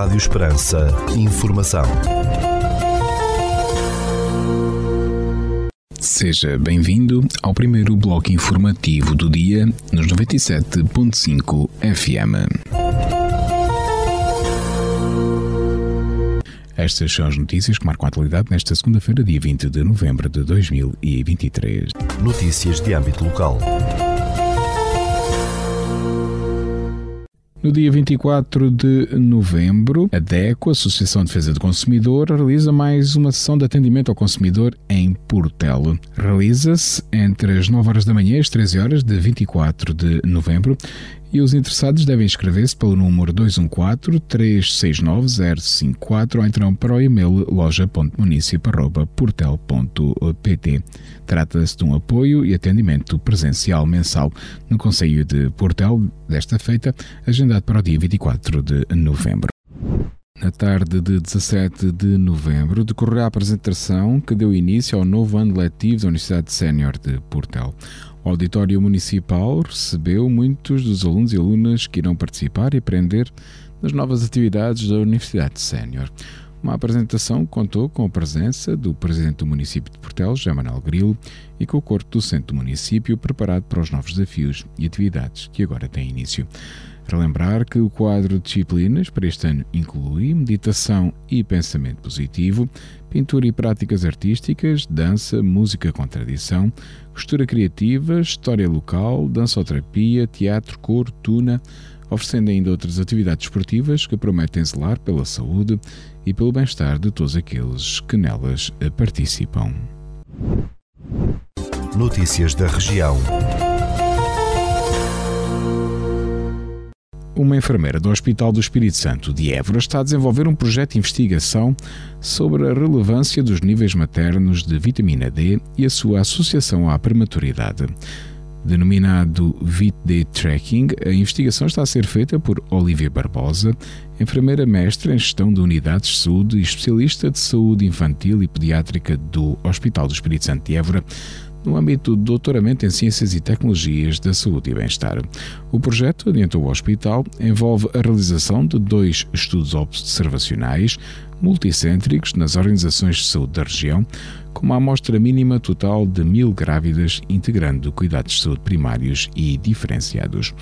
Rádio Esperança. Informação. Seja bem-vindo ao primeiro bloco informativo do dia nos 97.5 FM. Estas são as notícias que marcam a atualidade nesta segunda-feira, dia 20 de novembro de 2023. Notícias de âmbito local. No dia 24 de novembro, a DECO, Associação de Defesa do Consumidor, realiza mais uma sessão de atendimento ao consumidor em Portelo. Realiza-se entre as 9 horas da manhã e as 13 horas de 24 de novembro e os interessados devem inscrever-se pelo número 214-369-054 ou então para o e-mail loja.municip.portel.pt. Trata-se de um apoio e atendimento presencial mensal no Conselho de Portel, desta feita, agendado para o dia 24 de novembro. Na tarde de 17 de novembro, decorrerá a apresentação que deu início ao novo ano letivo da Universidade Sénior de Portel. O Auditório Municipal recebeu muitos dos alunos e alunas que irão participar e aprender nas novas atividades da Universidade Sénior. Uma apresentação contou com a presença do Presidente do município de Portel, José Manuel Grilo, e com o corpo docente do município preparado para os novos desafios e atividades que agora têm início. Relembrar que o quadro de disciplinas para este ano inclui meditação e pensamento positivo, pintura e práticas artísticas, dança, música com tradição, costura criativa, história local, dançoterapia, teatro, cor, tuna, oferecendo ainda outras atividades esportivas que prometem zelar pela saúde e pelo bem-estar de todos aqueles que nelas participam. Notícias da região. Uma enfermeira do Hospital do Espírito Santo de Évora está a desenvolver um projeto de investigação sobre a relevância dos níveis maternos de vitamina D e a sua associação à prematuridade. Denominado VIT-D Tracking, a investigação está a ser feita por Olivia Barbosa, enfermeira mestre em gestão de unidades de saúde e especialista de saúde infantil e pediátrica do Hospital do Espírito Santo de Évora, no âmbito do doutoramento em Ciências e Tecnologias da Saúde e Bem-Estar. O projeto, adiantou o hospital, envolve a realização de dois estudos observacionais multicêntricos nas organizações de saúde da região, com uma amostra mínima total de mil grávidas, integrando cuidados de saúde primários e diferenciados.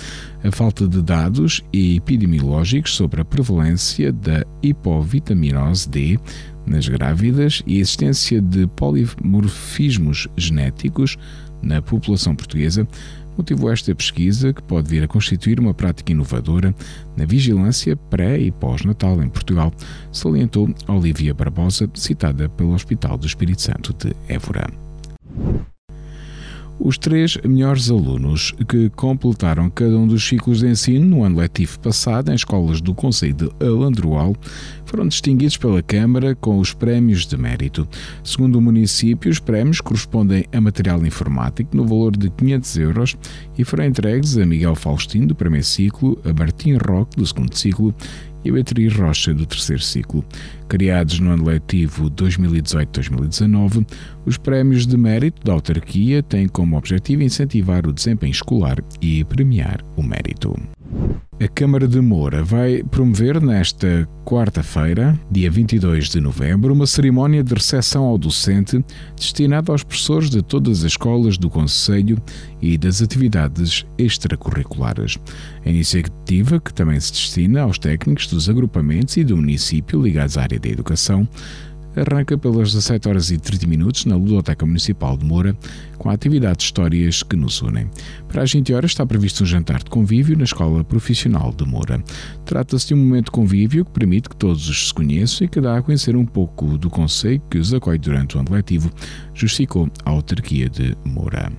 A falta de dados epidemiológicos sobre a prevalência da hipovitaminose D nas grávidas e a existência de polimorfismos genéticos na população portuguesa motivou esta pesquisa, que pode vir a constituir uma prática inovadora na vigilância pré e pós-natal em Portugal, salientou Olivia Barbosa, citada pelo Hospital do Espírito Santo de Évora. Os três melhores alunos que completaram cada um dos ciclos de ensino no ano letivo passado em escolas do Conselho de Alandroal foram distinguidos pela Câmara com os prémios de mérito. Segundo o município, os prémios correspondem a material informático no valor de 500 euros e foram entregues a Miguel Faustino, do primeiro ciclo, a Martim Roque, do segundo ciclo e Beatriz Rocha, do terceiro ciclo. Criados no ano letivo 2018-2019, os prémios de mérito da autarquia têm como objetivo incentivar o desempenho escolar e premiar o mérito. A Câmara de Moura vai promover nesta quarta-feira, dia 22 de novembro, uma cerimónia de recepção ao docente destinada aos professores de todas as escolas do Conselho e das atividades extracurriculares. A iniciativa, que também se destina aos técnicos dos agrupamentos e do município ligados à área da educação, arranca pelas 17 horas e 30 minutos na Ludoteca Municipal de Moura, com a atividade de histórias que nos unem. Para as 20 horas está previsto um jantar de convívio na Escola Profissional de Moura. Trata-se de um momento de convívio que permite que todos os se conheçam e que dá a conhecer um pouco do conceito que os acolhe durante o ano letivo, justificou a autarquia de Moura.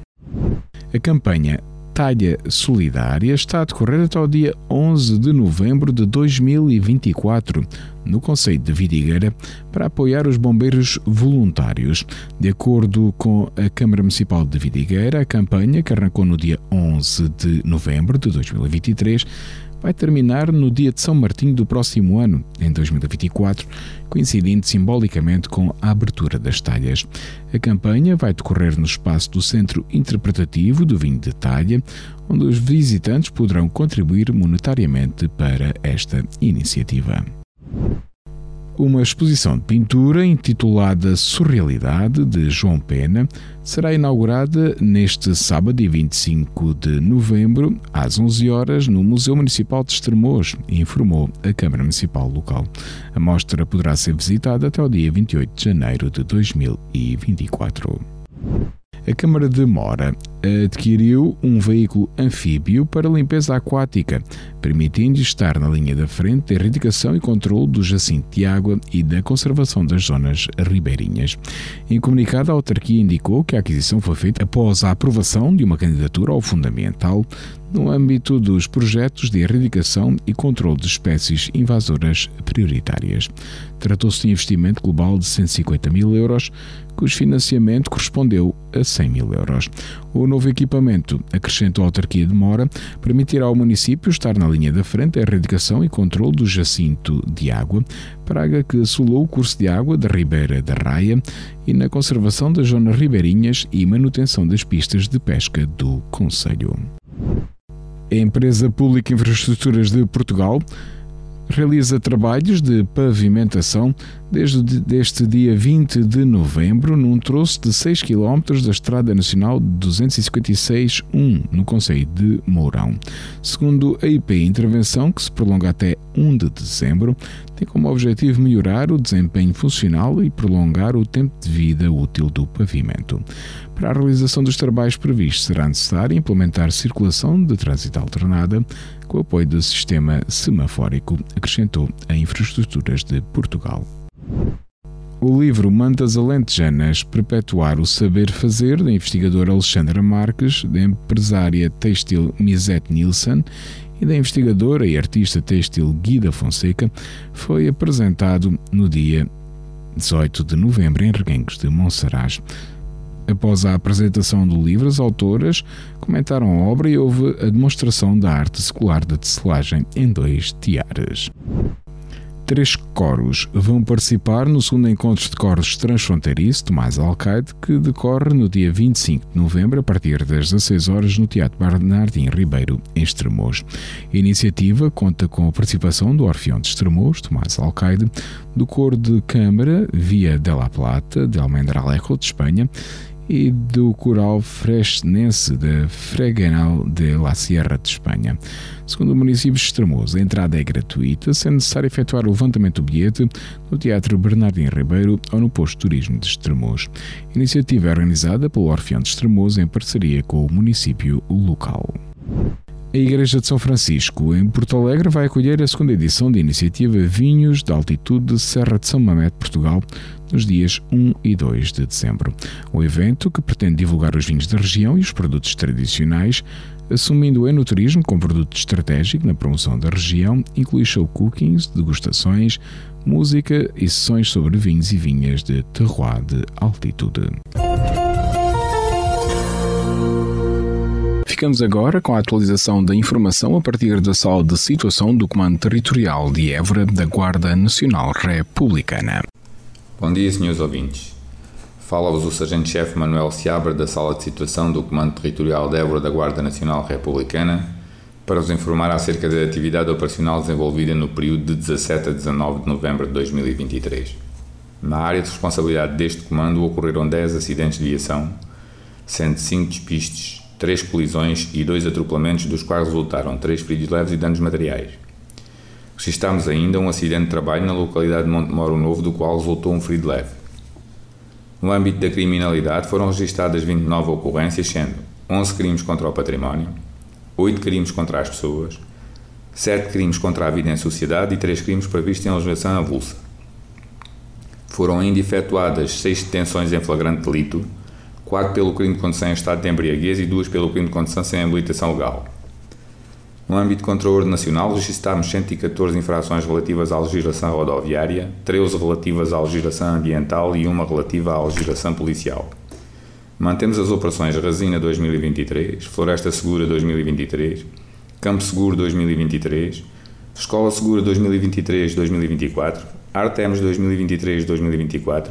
A campanha Talha Solidária está a decorrer até o dia 11 de novembro de 2024 no Conselho de Vidigueira para apoiar os bombeiros voluntários. De acordo com a Câmara Municipal de Vidigueira, a campanha, que arrancou no dia 11 de novembro de 2023, vai terminar no dia de São Martinho do próximo ano, em 2024, coincidindo simbolicamente com a abertura das talhas. A campanha vai decorrer no espaço do Centro Interpretativo do Vinho de Talha, onde os visitantes poderão contribuir monetariamente para esta iniciativa. Uma exposição de pintura intitulada Surrealidade, de João Pena, será inaugurada neste sábado, dia 25 de novembro, às 11 horas, no Museu Municipal de Estremoz, informou a Câmara Municipal local. A mostra poderá ser visitada até o dia 28 de janeiro de 2024 a Câmara de Mora adquiriu um veículo anfíbio para limpeza aquática, permitindo estar na linha da frente da erradicação e controle do jacinto de água e da conservação das zonas ribeirinhas. Em comunicado, a autarquia indicou que a aquisição foi feita após a aprovação de uma candidatura ao fundamental no âmbito dos projetos de erradicação e controle de espécies invasoras prioritárias. Tratou-se de investimento global de 150 mil euros, cujo financiamento correspondeu a 100 mil euros. O novo equipamento, acrescentou a autarquia de Mora, permitirá ao município estar na linha da frente da erradicação e controle do jacinto de água, praga que assolou o curso de água da Ribeira da Raia e na conservação das zonas ribeirinhas e manutenção das pistas de pesca do Conselho. A empresa pública Infraestruturas de Portugal realiza trabalhos de pavimentação desde este dia 20 de novembro num troço de 6 km da Estrada Nacional 256-1, no Conselho de Mourão. Segundo a IP Intervenção, que se prolonga até 1 de dezembro, tem como objetivo melhorar o desempenho funcional e prolongar o tempo de vida útil do pavimento. Para a realização dos trabalhos previstos, será necessário implementar circulação de trânsito alternada com o apoio do sistema semafórico, acrescentou a Infraestruturas de Portugal. O livro Mantas Alentejanas Perpetuar o Saber Fazer, da investigadora Alexandra Marques, da empresária têxtil Misette Nielsen e da investigadora e artista têxtil Guida Fonseca, foi apresentado no dia 18 de novembro em Reguengos de Monsaraz. Após a apresentação do livro, as autoras comentaram a obra e houve a demonstração da arte secular da tecelagem em dois tiares. Três coros vão participar no segundo encontro de coros transfronteiriço Tomás Alcaide, que decorre no dia 25 de novembro, a partir das 16 horas, no Teatro Bernardim Ribeiro, em Estremoz. A iniciativa conta com a participação do Orfeão de Estremoz, Tomás Alcaide, do Coro de Câmara, Via de la Plata, de Almendralejo, de Espanha, e do coral fresnense de Freganal de la Sierra de Espanha. Segundo o município de Estremoz, a entrada é gratuita, sendo necessário efetuar o levantamento do bilhete no Teatro Bernardino Ribeiro ou no Posto de Turismo de Estremoz. A iniciativa é organizada pelo Orfeão de Estremoz em parceria com o município local. A Igreja de São Francisco, em Porto Alegre, vai acolher a segunda edição da iniciativa Vinhos de Altitude Serra de São Mamede, Portugal, nos dias 1 e 2 de dezembro. O evento, que pretende divulgar os vinhos da região e os produtos tradicionais, assumindo o enoturismo como produto estratégico na promoção da região, inclui show cookings, degustações, música e sessões sobre vinhos e vinhas de terroir de altitude. Ficamos agora com a atualização da informação a partir da sala de situação do Comando Territorial de Évora da Guarda Nacional Republicana. Bom dia, senhores ouvintes. Fala-vos o Sargento-Chefe Manuel Seabra da Sala de Situação do Comando Territorial de Évora da Guarda Nacional Republicana para vos informar acerca da atividade operacional desenvolvida no período de 17 a 19 de novembro de 2023. Na área de responsabilidade deste comando ocorreram 10 acidentes de viação, sendo 5 despistes, três colisões e dois atropelamentos, dos quais resultaram três feridos leves e danos materiais. Registámos ainda um acidente de trabalho na localidade de Montemoro Novo, do qual resultou um ferido leve. No âmbito da criminalidade, foram registadas 29 ocorrências, sendo 11 crimes contra o património, 8 crimes contra as pessoas, 7 crimes contra a vida em sociedade e 3 crimes previstos em legislação avulsa. Foram ainda efetuadas 6 detenções em flagrante delito, 4 pelo crime de condução em estado de embriaguez e 2 pelo crime de condução sem habilitação legal. No âmbito o ordem nacional, registámos 114 infrações relativas à legislação rodoviária, 13 relativas à legislação ambiental e uma relativa à legislação policial. Mantemos as operações Resina 2023, Floresta Segura 2023, Campo Seguro 2023, Escola Segura 2023-2024, Artemis 2023-2024,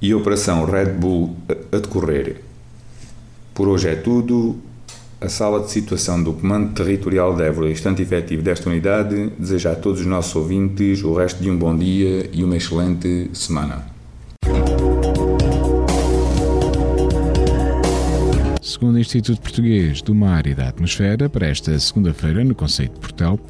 e Operação Red Bull a decorrer. Por hoje é tudo. A sala de situação do Comando Territorial de Évora e estante efetivo desta unidade deseja a todos os nossos ouvintes o resto de um bom dia e uma excelente semana. Segundo o Instituto Português do Mar e da Atmosfera, para esta segunda-feira, no Conceito de Portel,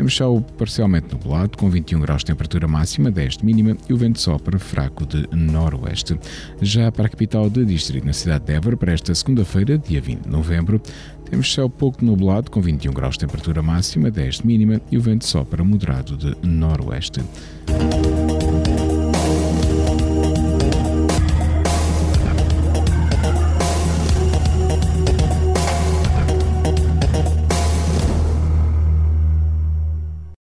temos céu parcialmente nublado, com 21 graus de temperatura máxima, 10 de mínima e o vento sopra fraco de noroeste. Já para a capital de distrito, na cidade de Évora, para esta segunda-feira, dia 20 de novembro, temos céu pouco nublado, com 21 graus de temperatura máxima, 10 de mínima e o vento sopra moderado de noroeste.